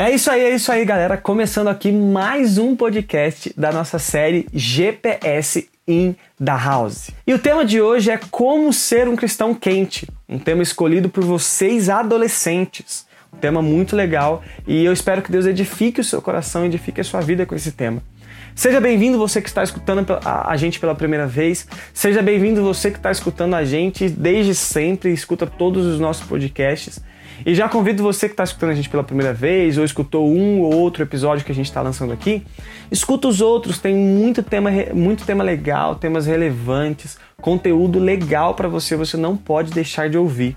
É isso aí, é isso aí, galera. Começando aqui mais um podcast da nossa série GPS in the House. E o tema de hoje é como ser um cristão quente, um tema escolhido por vocês adolescentes. Um tema muito legal e eu espero que Deus edifique o seu coração, edifique a sua vida com esse tema. Seja bem-vindo você que está escutando a gente pela primeira vez. Seja bem-vindo você que está escutando a gente desde sempre, escuta todos os nossos podcasts. E já convido você que está escutando a gente pela primeira vez ou escutou um ou outro episódio que a gente está lançando aqui, escuta os outros, tem muito tema, muito tema legal, temas relevantes, conteúdo legal para você, você não pode deixar de ouvir.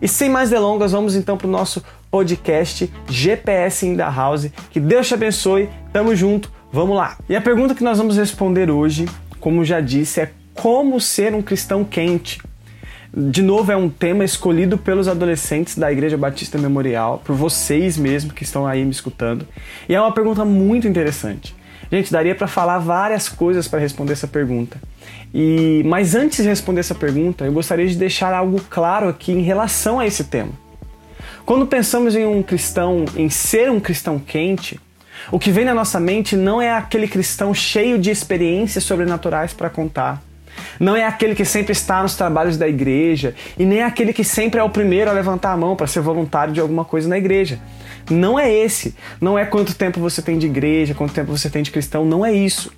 E sem mais delongas, vamos então para o nosso podcast GPS in the House. Que Deus te abençoe, tamo junto, vamos lá. E a pergunta que nós vamos responder hoje, como já disse, é como ser um cristão quente. De novo, é um tema escolhido pelos adolescentes da Igreja Batista Memorial, por vocês mesmos que estão aí me escutando. E é uma pergunta muito interessante. Gente, daria para falar várias coisas para responder essa pergunta. E mas antes de responder essa pergunta, eu gostaria de deixar algo claro aqui em relação a esse tema. Quando pensamos em um cristão, em ser um cristão quente, o que vem na nossa mente não é aquele cristão cheio de experiências sobrenaturais para contar não é aquele que sempre está nos trabalhos da igreja e nem é aquele que sempre é o primeiro a levantar a mão para ser voluntário de alguma coisa na igreja. Não é esse. Não é quanto tempo você tem de igreja, quanto tempo você tem de cristão. Não é isso.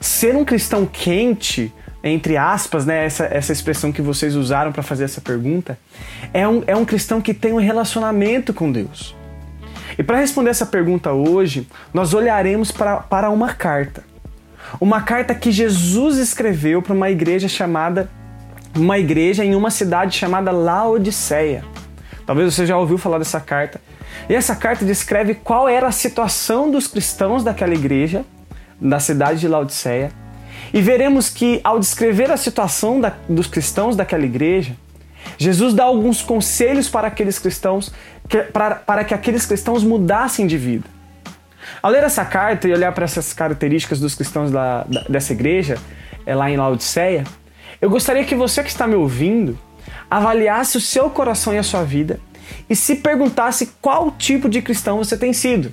Ser um cristão quente, entre aspas, né, essa, essa expressão que vocês usaram para fazer essa pergunta, é um, é um cristão que tem um relacionamento com Deus. E para responder essa pergunta hoje, nós olharemos para, para uma carta. Uma carta que Jesus escreveu para uma igreja chamada uma igreja em uma cidade chamada Laodiceia. Talvez você já ouviu falar dessa carta. E essa carta descreve qual era a situação dos cristãos daquela igreja, da cidade de Laodiceia. E veremos que, ao descrever a situação da, dos cristãos daquela igreja, Jesus dá alguns conselhos para aqueles cristãos, que, para, para que aqueles cristãos mudassem de vida. Ao ler essa carta e olhar para essas características dos cristãos da, da, dessa igreja, é, lá em Laodiceia, eu gostaria que você que está me ouvindo avaliasse o seu coração e a sua vida e se perguntasse qual tipo de cristão você tem sido.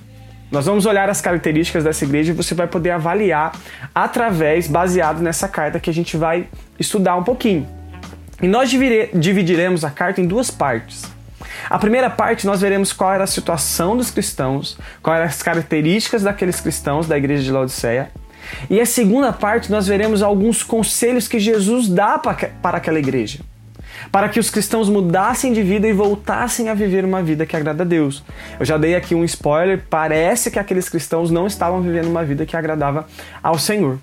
Nós vamos olhar as características dessa igreja e você vai poder avaliar através, baseado nessa carta que a gente vai estudar um pouquinho. E nós dividiremos a carta em duas partes. A primeira parte nós veremos qual era a situação dos cristãos, quais eram as características daqueles cristãos da igreja de Laodiceia. E a segunda parte nós veremos alguns conselhos que Jesus dá para aquela igreja, para que os cristãos mudassem de vida e voltassem a viver uma vida que agrada a Deus. Eu já dei aqui um spoiler, parece que aqueles cristãos não estavam vivendo uma vida que agradava ao Senhor.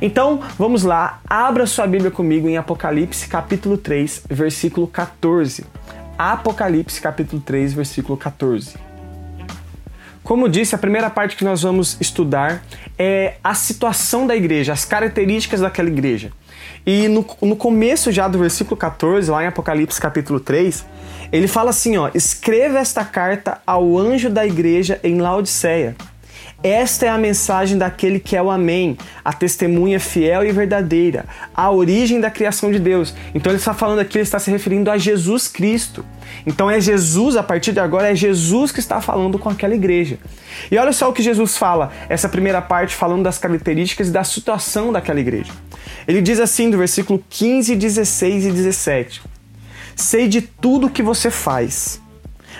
Então, vamos lá, abra sua Bíblia comigo em Apocalipse capítulo 3, versículo 14. Apocalipse capítulo 3, versículo 14. Como disse, a primeira parte que nós vamos estudar é a situação da igreja, as características daquela igreja. E no, no começo já do versículo 14, lá em Apocalipse capítulo 3, ele fala assim, ó, escreva esta carta ao anjo da igreja em Laodiceia. Esta é a mensagem daquele que é o Amém, a testemunha fiel e verdadeira, a origem da criação de Deus. Então ele está falando aqui, ele está se referindo a Jesus Cristo. Então é Jesus, a partir de agora, é Jesus que está falando com aquela igreja. E olha só o que Jesus fala, essa primeira parte falando das características e da situação daquela igreja. Ele diz assim, do versículo 15, 16 e 17: Sei de tudo o que você faz.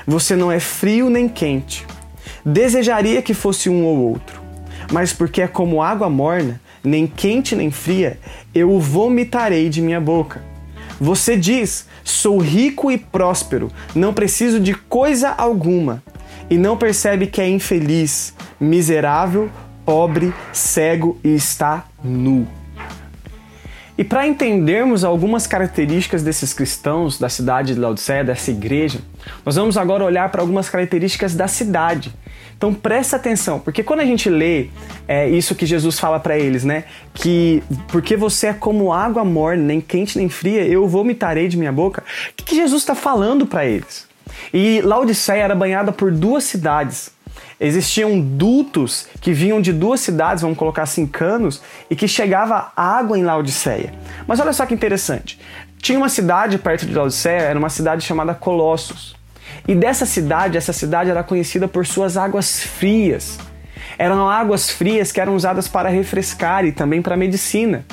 Você não é frio nem quente. Desejaria que fosse um ou outro, mas porque é como água morna, nem quente nem fria, eu o vomitarei de minha boca. Você diz: Sou rico e próspero, não preciso de coisa alguma, e não percebe que é infeliz, miserável, pobre, cego e está nu. E para entendermos algumas características desses cristãos da cidade de Laodiceia, dessa igreja, nós vamos agora olhar para algumas características da cidade então presta atenção, porque quando a gente lê é, isso que Jesus fala para eles, né? Que porque você é como água morna, nem quente nem fria, eu vomitarei de minha boca. O que, que Jesus está falando para eles? E Laodiceia era banhada por duas cidades. Existiam dutos que vinham de duas cidades, vamos colocar assim, canos, e que chegava água em Laodiceia. Mas olha só que interessante. Tinha uma cidade perto de Laodiceia, era uma cidade chamada Colossos. E dessa cidade, essa cidade era conhecida por suas águas frias. Eram águas frias que eram usadas para refrescar e também para medicina.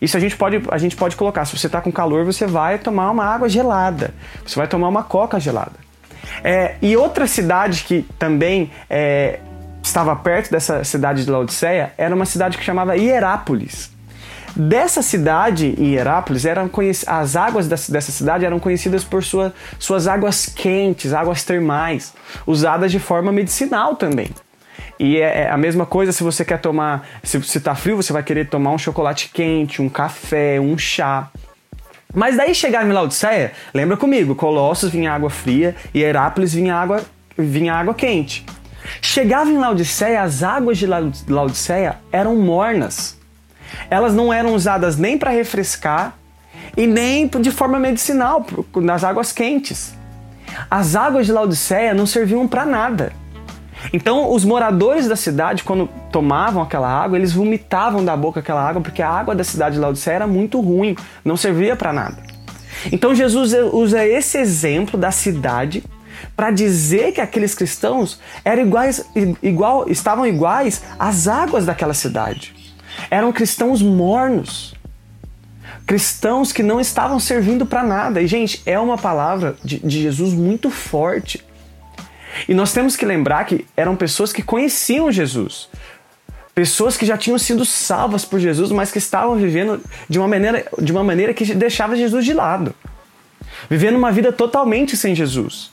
Isso a gente pode, a gente pode colocar. Se você está com calor, você vai tomar uma água gelada. Você vai tomar uma coca gelada. É, e outra cidade que também é, estava perto dessa cidade de Laodiceia era uma cidade que chamava Hierápolis. Dessa cidade, Hierápolis, eram as águas dessa cidade eram conhecidas por sua, suas águas quentes, águas termais, usadas de forma medicinal também. E é, é a mesma coisa se você quer tomar, se está frio, você vai querer tomar um chocolate quente, um café, um chá. Mas daí chegar em Laodiceia, lembra comigo, Colossos vinha água fria e Herápolis vinha água, vinha água quente. Chegava em Laodiceia, as águas de Laodiceia eram mornas elas não eram usadas nem para refrescar e nem de forma medicinal, nas águas quentes. As águas de Laodiceia não serviam para nada. Então, os moradores da cidade, quando tomavam aquela água, eles vomitavam da boca aquela água porque a água da cidade de Laodiceia era muito ruim, não servia para nada. Então, Jesus usa esse exemplo da cidade para dizer que aqueles cristãos eram iguais, igual, estavam iguais às águas daquela cidade. Eram cristãos mornos. Cristãos que não estavam servindo para nada. E, gente, é uma palavra de, de Jesus muito forte. E nós temos que lembrar que eram pessoas que conheciam Jesus. Pessoas que já tinham sido salvas por Jesus, mas que estavam vivendo de uma maneira, de uma maneira que deixava Jesus de lado. Vivendo uma vida totalmente sem Jesus.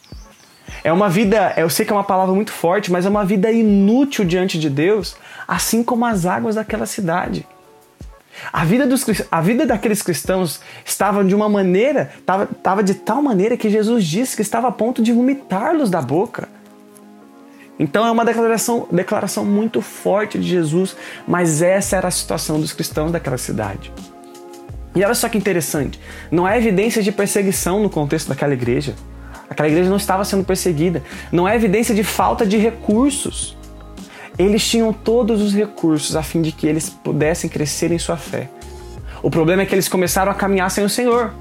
É uma vida, eu sei que é uma palavra muito forte, mas é uma vida inútil diante de Deus, assim como as águas daquela cidade. A vida, dos, a vida daqueles cristãos estava de uma maneira, estava, estava de tal maneira que Jesus disse que estava a ponto de vomitá-los da boca. Então é uma declaração, declaração muito forte de Jesus, mas essa era a situação dos cristãos daquela cidade. E olha só que interessante, não há evidência de perseguição no contexto daquela igreja. Aquela igreja não estava sendo perseguida. Não é evidência de falta de recursos. Eles tinham todos os recursos a fim de que eles pudessem crescer em sua fé. O problema é que eles começaram a caminhar sem o Senhor.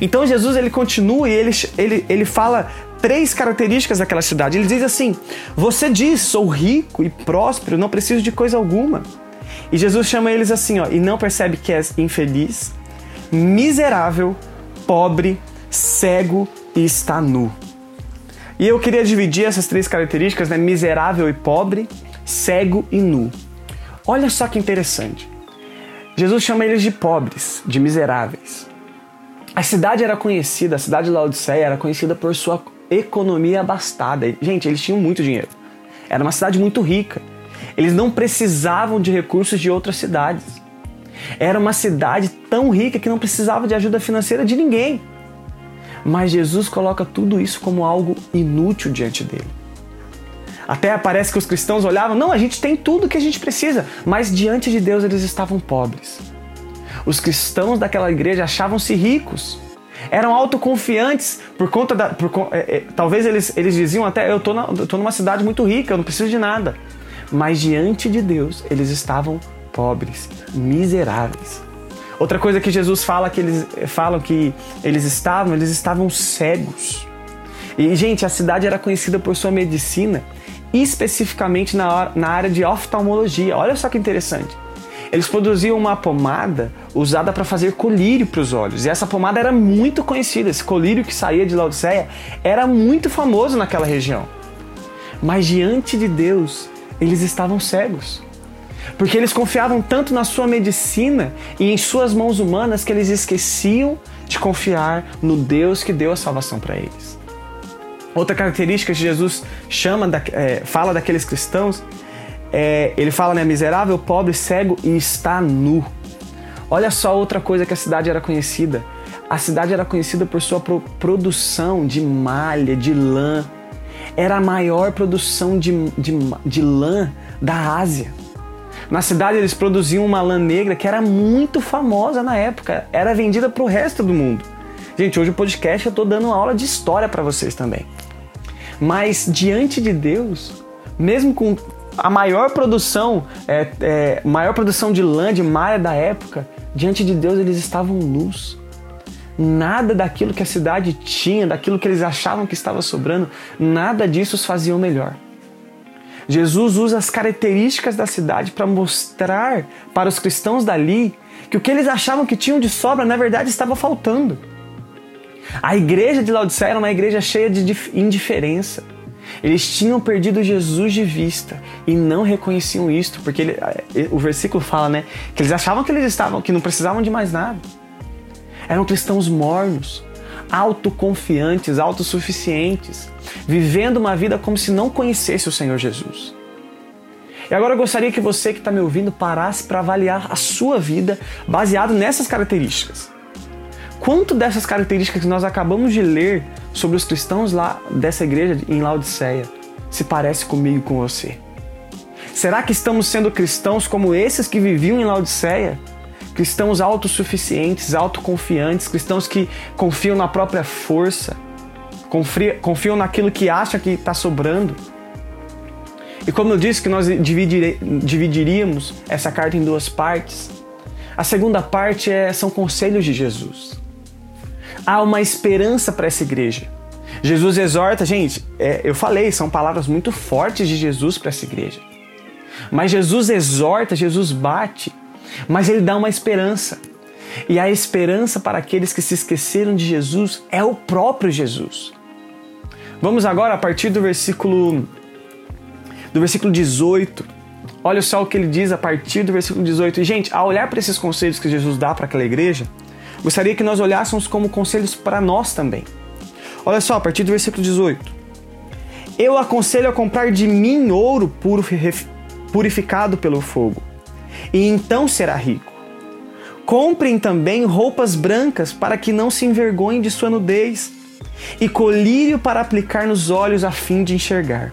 Então Jesus ele continua e ele, ele, ele fala três características daquela cidade. Ele diz assim: Você diz, sou rico e próspero, não preciso de coisa alguma. E Jesus chama eles assim, ó, e não percebe que és infeliz, miserável, pobre, cego e está nu. E eu queria dividir essas três características, né? Miserável e pobre, cego e nu. Olha só que interessante. Jesus chama eles de pobres, de miseráveis. A cidade era conhecida, a cidade de Laodiceia era conhecida por sua economia abastada. Gente, eles tinham muito dinheiro. Era uma cidade muito rica. Eles não precisavam de recursos de outras cidades. Era uma cidade tão rica que não precisava de ajuda financeira de ninguém. Mas Jesus coloca tudo isso como algo inútil diante dele. Até parece que os cristãos olhavam, não, a gente tem tudo que a gente precisa, mas diante de Deus eles estavam pobres. Os cristãos daquela igreja achavam-se ricos, eram autoconfiantes por conta da. Por, é, é, talvez eles, eles diziam até: eu estou numa cidade muito rica, eu não preciso de nada. Mas diante de Deus eles estavam pobres, miseráveis. Outra coisa que Jesus fala que eles falam que eles estavam, eles estavam cegos. E gente, a cidade era conhecida por sua medicina, especificamente na, na área de oftalmologia. Olha só que interessante. Eles produziam uma pomada usada para fazer colírio para os olhos. E essa pomada era muito conhecida. Esse colírio que saía de Laodiceia era muito famoso naquela região. Mas diante de Deus, eles estavam cegos porque eles confiavam tanto na sua medicina e em suas mãos humanas que eles esqueciam de confiar no Deus que deu a salvação para eles. Outra característica que Jesus chama, da, é, fala daqueles cristãos, é, ele fala, né, miserável, pobre, cego e está nu. Olha só outra coisa que a cidade era conhecida. A cidade era conhecida por sua pro produção de malha, de lã. Era a maior produção de, de, de lã da Ásia. Na cidade eles produziam uma lã negra que era muito famosa na época, era vendida para o resto do mundo. Gente, hoje o podcast eu estou dando uma aula de história para vocês também. Mas diante de Deus, mesmo com a maior produção, é, é, maior produção de lã, de malha da época, diante de Deus eles estavam nus. nada daquilo que a cidade tinha, daquilo que eles achavam que estava sobrando, nada disso os fazia melhor. Jesus usa as características da cidade para mostrar para os cristãos dali que o que eles achavam que tinham de sobra, na verdade, estava faltando. A igreja de Laodiceia era uma igreja cheia de indiferença. Eles tinham perdido Jesus de vista e não reconheciam isto, porque ele, o versículo fala, né, que eles achavam que eles estavam, que não precisavam de mais nada. Eram cristãos mornos, autoconfiantes, autossuficientes, vivendo uma vida como se não conhecesse o Senhor Jesus. E agora eu gostaria que você que está me ouvindo parasse para avaliar a sua vida baseado nessas características. Quanto dessas características que nós acabamos de ler sobre os cristãos lá dessa igreja em Laodiceia se parece comigo e com você? Será que estamos sendo cristãos como esses que viviam em Laodiceia? Cristãos autossuficientes, autoconfiantes, cristãos que confiam na própria força, confiam naquilo que acham que está sobrando. E como eu disse que nós dividiríamos essa carta em duas partes, a segunda parte é, são conselhos de Jesus há uma esperança para essa igreja. Jesus exorta, gente, é, eu falei, são palavras muito fortes de Jesus para essa igreja. Mas Jesus exorta, Jesus bate, mas ele dá uma esperança. E a esperança para aqueles que se esqueceram de Jesus é o próprio Jesus. Vamos agora a partir do versículo do versículo 18. Olha só o que ele diz a partir do versículo 18. E, gente, ao olhar para esses conselhos que Jesus dá para aquela igreja, gostaria que nós olhássemos como conselhos para nós também. Olha só, a partir do versículo 18. Eu aconselho a comprar de mim ouro puro, purificado pelo fogo, e então será rico. Comprem também roupas brancas para que não se envergonhem de sua nudez, e colírio para aplicar nos olhos a fim de enxergar.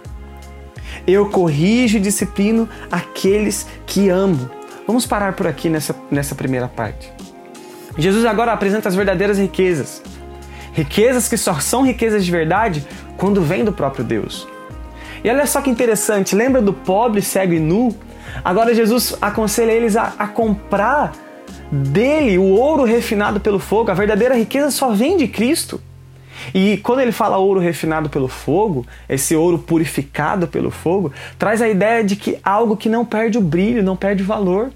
Eu corrijo e disciplino aqueles que amo. Vamos parar por aqui nessa, nessa primeira parte. Jesus agora apresenta as verdadeiras riquezas. Riquezas que só são riquezas de verdade quando vêm do próprio Deus. E olha só que interessante, lembra do pobre, cego e nu? Agora Jesus aconselha eles a, a comprar dele o ouro refinado pelo fogo. A verdadeira riqueza só vem de Cristo. E quando ele fala ouro refinado pelo fogo, esse ouro purificado pelo fogo, traz a ideia de que algo que não perde o brilho, não perde o valor.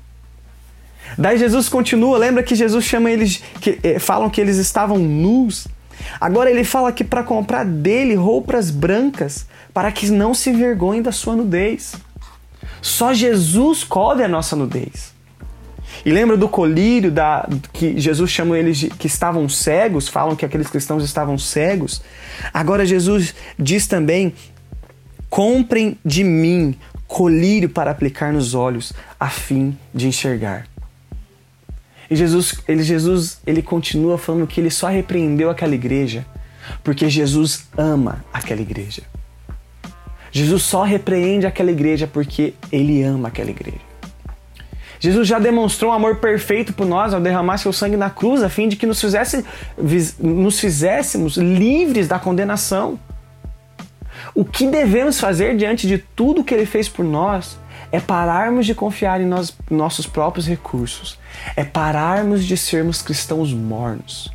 Daí Jesus continua, lembra que Jesus chama eles, que eh, falam que eles estavam nus. Agora ele fala que para comprar dele roupas brancas, para que não se envergonhem da sua nudez. Só Jesus cobre a nossa nudez. E lembra do colírio da, que Jesus chama eles de, que estavam cegos, falam que aqueles cristãos estavam cegos. Agora Jesus diz também: comprem de mim colírio para aplicar nos olhos, a fim de enxergar. E Jesus, ele, Jesus, ele continua falando que ele só repreendeu aquela igreja porque Jesus ama aquela igreja. Jesus só repreende aquela igreja porque ele ama aquela igreja. Jesus já demonstrou um amor perfeito por nós ao derramar seu sangue na cruz, a fim de que nos, fizesse, nos fizéssemos livres da condenação. O que devemos fazer diante de tudo que ele fez por nós é pararmos de confiar em nós, nossos próprios recursos, é pararmos de sermos cristãos mornos.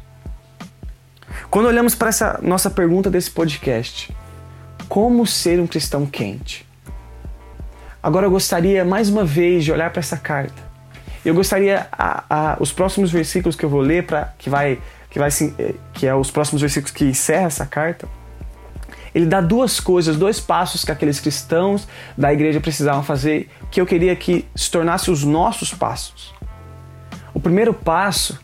Quando olhamos para essa nossa pergunta desse podcast, como ser um cristão quente? Agora eu gostaria mais uma vez de olhar para essa carta. Eu gostaria a, a, os próximos versículos que eu vou ler para que vai que vai eh, que é os próximos versículos que encerra essa carta ele dá duas coisas, dois passos que aqueles cristãos da igreja precisavam fazer, que eu queria que se tornasse os nossos passos. O primeiro passo,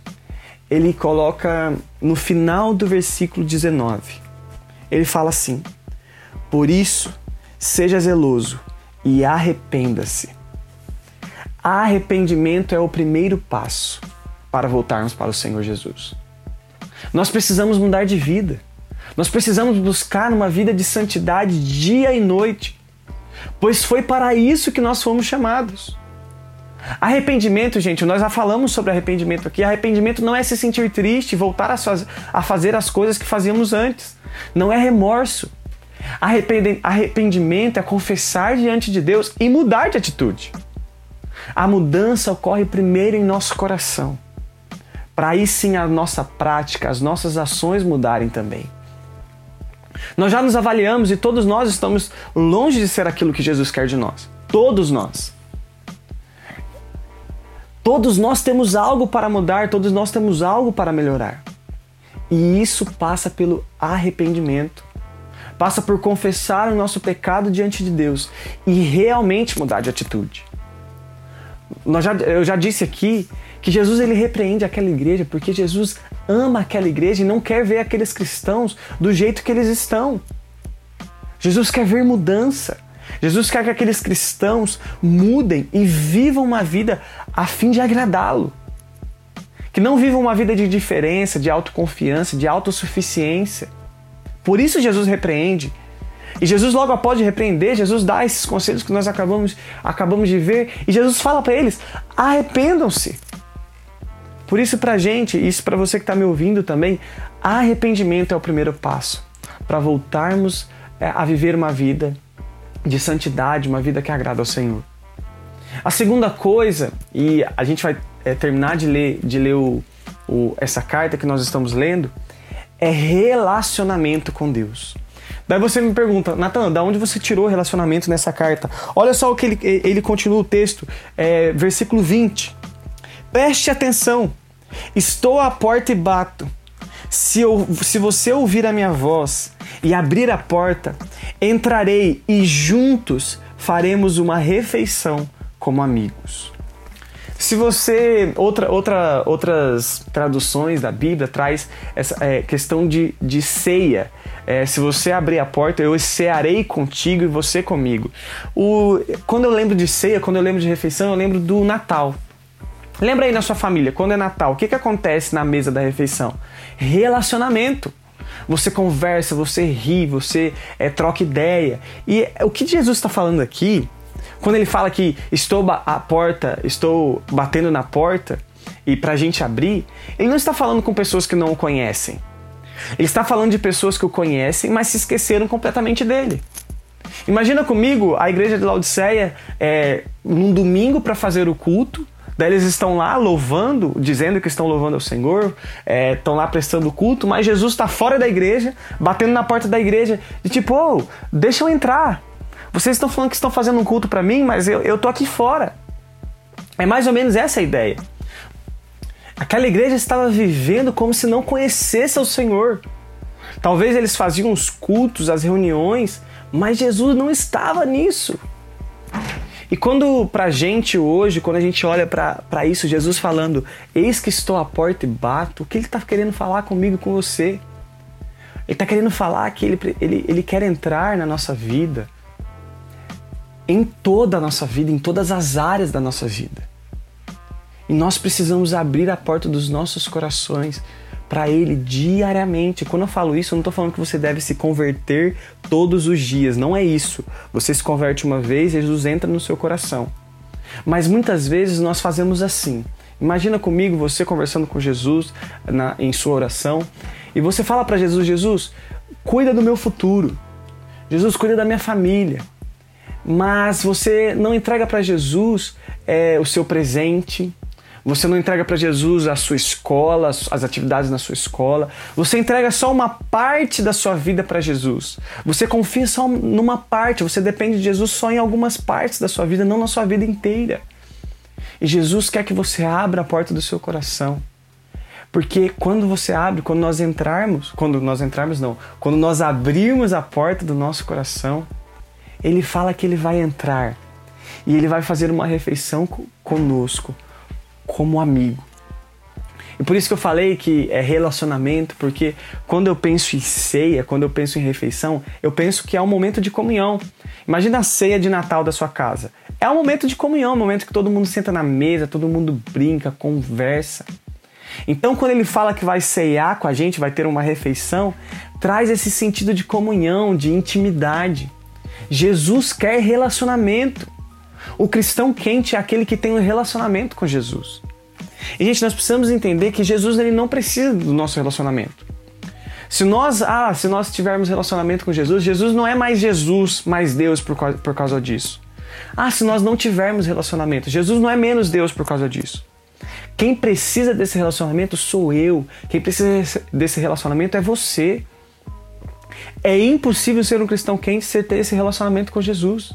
ele coloca no final do versículo 19. Ele fala assim: Por isso, seja zeloso e arrependa-se. Arrependimento é o primeiro passo para voltarmos para o Senhor Jesus. Nós precisamos mudar de vida. Nós precisamos buscar uma vida de santidade dia e noite, pois foi para isso que nós fomos chamados. Arrependimento, gente, nós já falamos sobre arrependimento aqui. Arrependimento não é se sentir triste voltar a fazer as coisas que fazíamos antes. Não é remorso. Arrependimento é confessar diante de Deus e mudar de atitude. A mudança ocorre primeiro em nosso coração. para aí sim a nossa prática, as nossas ações mudarem também. Nós já nos avaliamos e todos nós estamos longe de ser aquilo que Jesus quer de nós. Todos nós. Todos nós temos algo para mudar, todos nós temos algo para melhorar. E isso passa pelo arrependimento. Passa por confessar o nosso pecado diante de Deus e realmente mudar de atitude. Já, eu já disse aqui que Jesus ele repreende aquela igreja porque Jesus ama aquela igreja e não quer ver aqueles cristãos do jeito que eles estão. Jesus quer ver mudança. Jesus quer que aqueles cristãos mudem e vivam uma vida a fim de agradá-lo. Que não vivam uma vida de diferença, de autoconfiança, de autossuficiência. Por isso Jesus repreende. E Jesus logo após de repreender, Jesus dá esses conselhos que nós acabamos, acabamos de ver, e Jesus fala para eles: arrependam-se. Por isso, para gente, isso para você que está me ouvindo também, arrependimento é o primeiro passo para voltarmos é, a viver uma vida de santidade, uma vida que agrada ao Senhor. A segunda coisa, e a gente vai é, terminar de ler, de ler o, o, essa carta que nós estamos lendo, é relacionamento com Deus. Daí você me pergunta, Natan, da onde você tirou relacionamento nessa carta? Olha só o que ele, ele continua o texto, é, versículo 20. Preste atenção, estou à porta e bato. Se, eu, se você ouvir a minha voz e abrir a porta, entrarei e juntos faremos uma refeição como amigos. Se você outra, outra, outras traduções da Bíblia traz essa é, questão de, de ceia. É, se você abrir a porta, eu cearei contigo e você comigo. O, quando eu lembro de ceia, quando eu lembro de refeição, eu lembro do Natal. Lembra aí na sua família, quando é Natal, o que, que acontece na mesa da refeição? Relacionamento. Você conversa, você ri, você é, troca ideia. E o que Jesus está falando aqui, quando ele fala que estou a porta, estou batendo na porta e para a gente abrir, ele não está falando com pessoas que não o conhecem. Ele está falando de pessoas que o conhecem, mas se esqueceram completamente dele. Imagina comigo a igreja de Laodiceia é, num domingo para fazer o culto Daí eles estão lá louvando, dizendo que estão louvando ao Senhor, é, estão lá prestando culto, mas Jesus está fora da igreja, batendo na porta da igreja, e tipo, oh, deixa eu entrar. Vocês estão falando que estão fazendo um culto para mim, mas eu, eu tô aqui fora. É mais ou menos essa a ideia. Aquela igreja estava vivendo como se não conhecesse o Senhor. Talvez eles faziam os cultos, as reuniões, mas Jesus não estava nisso. E quando pra gente hoje, quando a gente olha para isso, Jesus falando, eis que estou à porta e bato, o que ele está querendo falar comigo e com você? Ele está querendo falar que ele, ele, ele quer entrar na nossa vida, em toda a nossa vida, em todas as áreas da nossa vida. E nós precisamos abrir a porta dos nossos corações para Ele diariamente. Quando eu falo isso, eu não estou falando que você deve se converter todos os dias. Não é isso. Você se converte uma vez Jesus entra no seu coração. Mas muitas vezes nós fazemos assim. Imagina comigo você conversando com Jesus na, em sua oração e você fala para Jesus: Jesus, cuida do meu futuro. Jesus, cuida da minha família. Mas você não entrega para Jesus é, o seu presente, você não entrega para Jesus a sua escola, as atividades na sua escola. Você entrega só uma parte da sua vida para Jesus. Você confia só numa parte. Você depende de Jesus só em algumas partes da sua vida, não na sua vida inteira. E Jesus quer que você abra a porta do seu coração. Porque quando você abre, quando nós entrarmos, quando nós entrarmos não, quando nós abrirmos a porta do nosso coração, ele fala que ele vai entrar e ele vai fazer uma refeição conosco como amigo. E por isso que eu falei que é relacionamento, porque quando eu penso em ceia, quando eu penso em refeição, eu penso que é um momento de comunhão. Imagina a ceia de Natal da sua casa. É um momento de comunhão, um momento que todo mundo senta na mesa, todo mundo brinca, conversa. Então, quando ele fala que vai ceiar com a gente, vai ter uma refeição, traz esse sentido de comunhão, de intimidade. Jesus quer relacionamento. O cristão quente é aquele que tem um relacionamento com Jesus. E gente, nós precisamos entender que Jesus ele não precisa do nosso relacionamento. Se nós, ah, se nós tivermos relacionamento com Jesus, Jesus não é mais Jesus, mais Deus por, por causa disso. Ah, se nós não tivermos relacionamento, Jesus não é menos Deus por causa disso. Quem precisa desse relacionamento sou eu. Quem precisa desse relacionamento é você. É impossível ser um cristão quente sem ter esse relacionamento com Jesus.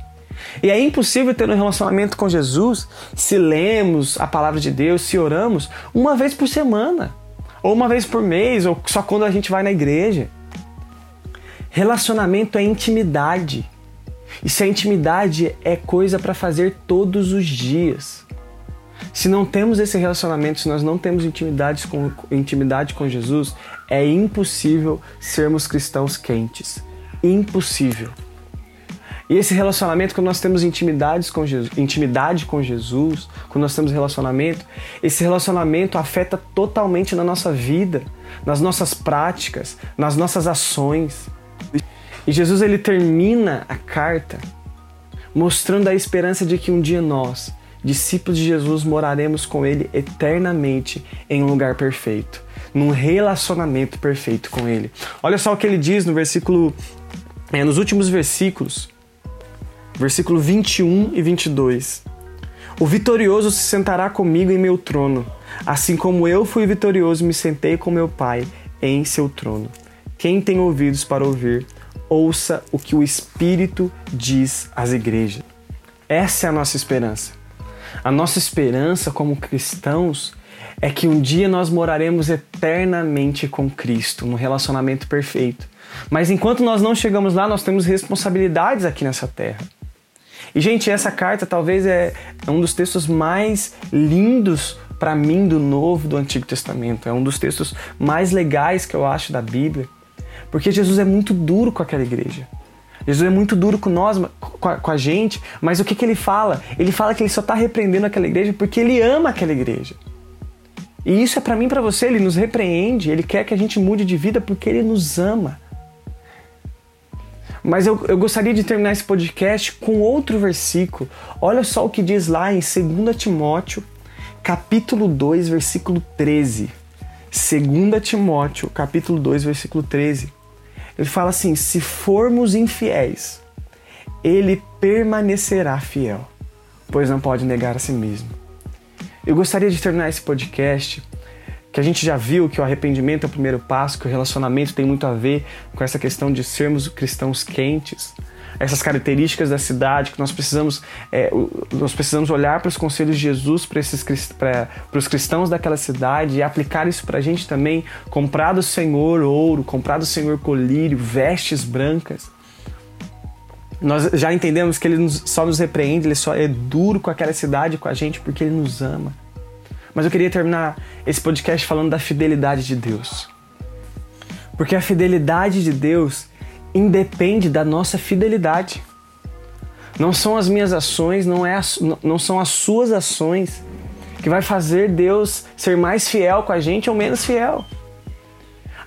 E é impossível ter um relacionamento com Jesus se lemos a palavra de Deus, se oramos uma vez por semana, ou uma vez por mês, ou só quando a gente vai na igreja. Relacionamento é intimidade. E se a intimidade é coisa para fazer todos os dias. Se não temos esse relacionamento, se nós não temos intimidade com, intimidade com Jesus, é impossível sermos cristãos quentes. Impossível. E esse relacionamento, quando nós temos intimidades com Jesus, intimidade com Jesus, quando nós temos relacionamento, esse relacionamento afeta totalmente na nossa vida, nas nossas práticas, nas nossas ações. E Jesus ele termina a carta mostrando a esperança de que um dia nós, discípulos de Jesus, moraremos com ele eternamente em um lugar perfeito, num relacionamento perfeito com ele. Olha só o que ele diz no versículo é, nos últimos versículos versículo 21 e 22. O vitorioso se sentará comigo em meu trono, assim como eu fui vitorioso me sentei com meu Pai em seu trono. Quem tem ouvidos para ouvir, ouça o que o Espírito diz às igrejas. Essa é a nossa esperança. A nossa esperança como cristãos é que um dia nós moraremos eternamente com Cristo, num relacionamento perfeito. Mas enquanto nós não chegamos lá, nós temos responsabilidades aqui nessa terra. E, gente, essa carta talvez é um dos textos mais lindos para mim do Novo do Antigo Testamento. É um dos textos mais legais que eu acho da Bíblia. Porque Jesus é muito duro com aquela igreja. Jesus é muito duro com nós, com a, com a gente, mas o que, que ele fala? Ele fala que ele só está repreendendo aquela igreja porque ele ama aquela igreja. E isso é para mim para você, ele nos repreende, ele quer que a gente mude de vida porque ele nos ama. Mas eu, eu gostaria de terminar esse podcast com outro versículo. Olha só o que diz lá em 2 Timóteo, capítulo 2, versículo 13. 2 Timóteo, capítulo 2, versículo 13. Ele fala assim: se formos infiéis, ele permanecerá fiel, pois não pode negar a si mesmo. Eu gostaria de terminar esse podcast que a gente já viu que o arrependimento é o primeiro passo, que o relacionamento tem muito a ver com essa questão de sermos cristãos quentes, essas características da cidade que nós precisamos é, nós precisamos olhar para os conselhos de Jesus para esses para os cristãos daquela cidade e aplicar isso para a gente também. Comprar do Senhor ouro comprar do Senhor colírio vestes brancas. Nós já entendemos que ele só nos repreende ele só é duro com aquela cidade com a gente porque ele nos ama mas eu queria terminar esse podcast falando da fidelidade de Deus. Porque a fidelidade de Deus independe da nossa fidelidade. Não são as minhas ações, não, é a, não são as suas ações que vai fazer Deus ser mais fiel com a gente ou menos fiel.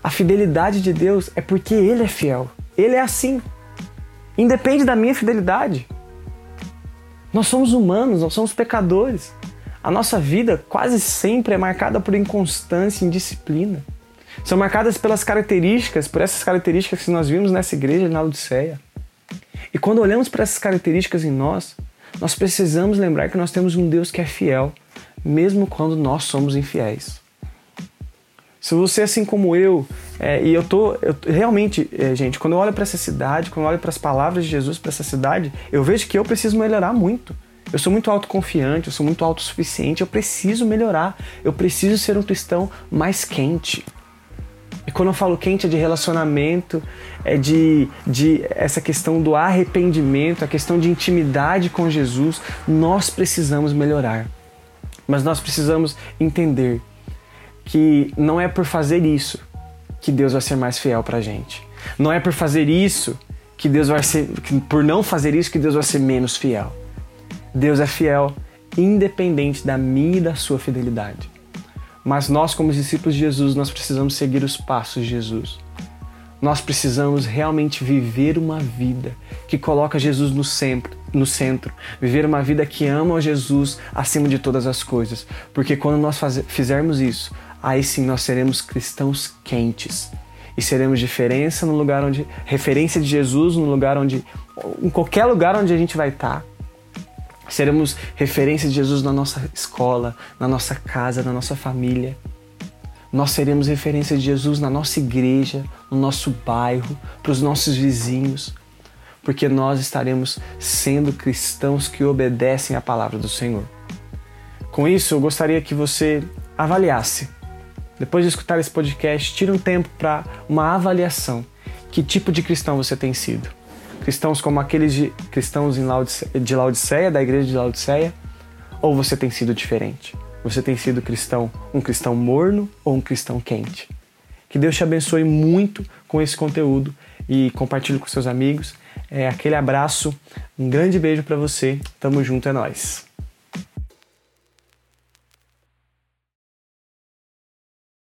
A fidelidade de Deus é porque Ele é fiel. Ele é assim. Independe da minha fidelidade. Nós somos humanos, nós somos pecadores. A nossa vida quase sempre é marcada por inconstância e indisciplina. São marcadas pelas características, por essas características que nós vimos nessa igreja na Odisseia. E quando olhamos para essas características em nós, nós precisamos lembrar que nós temos um Deus que é fiel, mesmo quando nós somos infiéis. Se você, assim como eu, é, e eu tô eu, realmente, é, gente, quando eu olho para essa cidade, quando eu olho para as palavras de Jesus para essa cidade, eu vejo que eu preciso melhorar muito. Eu sou muito autoconfiante, eu sou muito autossuficiente, eu preciso melhorar, eu preciso ser um cristão mais quente. E quando eu falo quente é de relacionamento, é de, de essa questão do arrependimento, a questão de intimidade com Jesus, nós precisamos melhorar. Mas nós precisamos entender que não é por fazer isso que Deus vai ser mais fiel pra gente. Não é por fazer isso que Deus vai ser, por não fazer isso que Deus vai ser menos fiel. Deus é fiel, independente da minha e da sua fidelidade. Mas nós, como discípulos de Jesus, nós precisamos seguir os passos de Jesus. Nós precisamos realmente viver uma vida que coloca Jesus no centro, no centro, viver uma vida que ama Jesus acima de todas as coisas, porque quando nós fizermos isso, aí sim nós seremos cristãos quentes e seremos diferença no lugar onde referência de Jesus no lugar onde em qualquer lugar onde a gente vai estar Seremos referência de Jesus na nossa escola, na nossa casa, na nossa família. Nós seremos referência de Jesus na nossa igreja, no nosso bairro, para os nossos vizinhos, porque nós estaremos sendo cristãos que obedecem à palavra do Senhor. Com isso, eu gostaria que você avaliasse. Depois de escutar esse podcast, tire um tempo para uma avaliação. Que tipo de cristão você tem sido? Cristãos como aqueles de, cristãos de Laodiceia, da igreja de Laodiceia? Ou você tem sido diferente? Você tem sido cristão, um cristão morno ou um cristão quente? Que Deus te abençoe muito com esse conteúdo e compartilhe com seus amigos. É, aquele abraço, um grande beijo para você. Tamo junto, é nós.